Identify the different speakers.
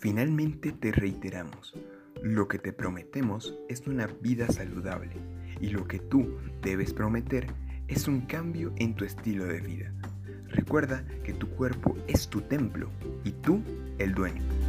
Speaker 1: Finalmente te reiteramos, lo que te prometemos es una vida saludable y lo que tú debes prometer es un cambio en tu estilo de vida. Recuerda que tu cuerpo es tu templo y tú el dueño.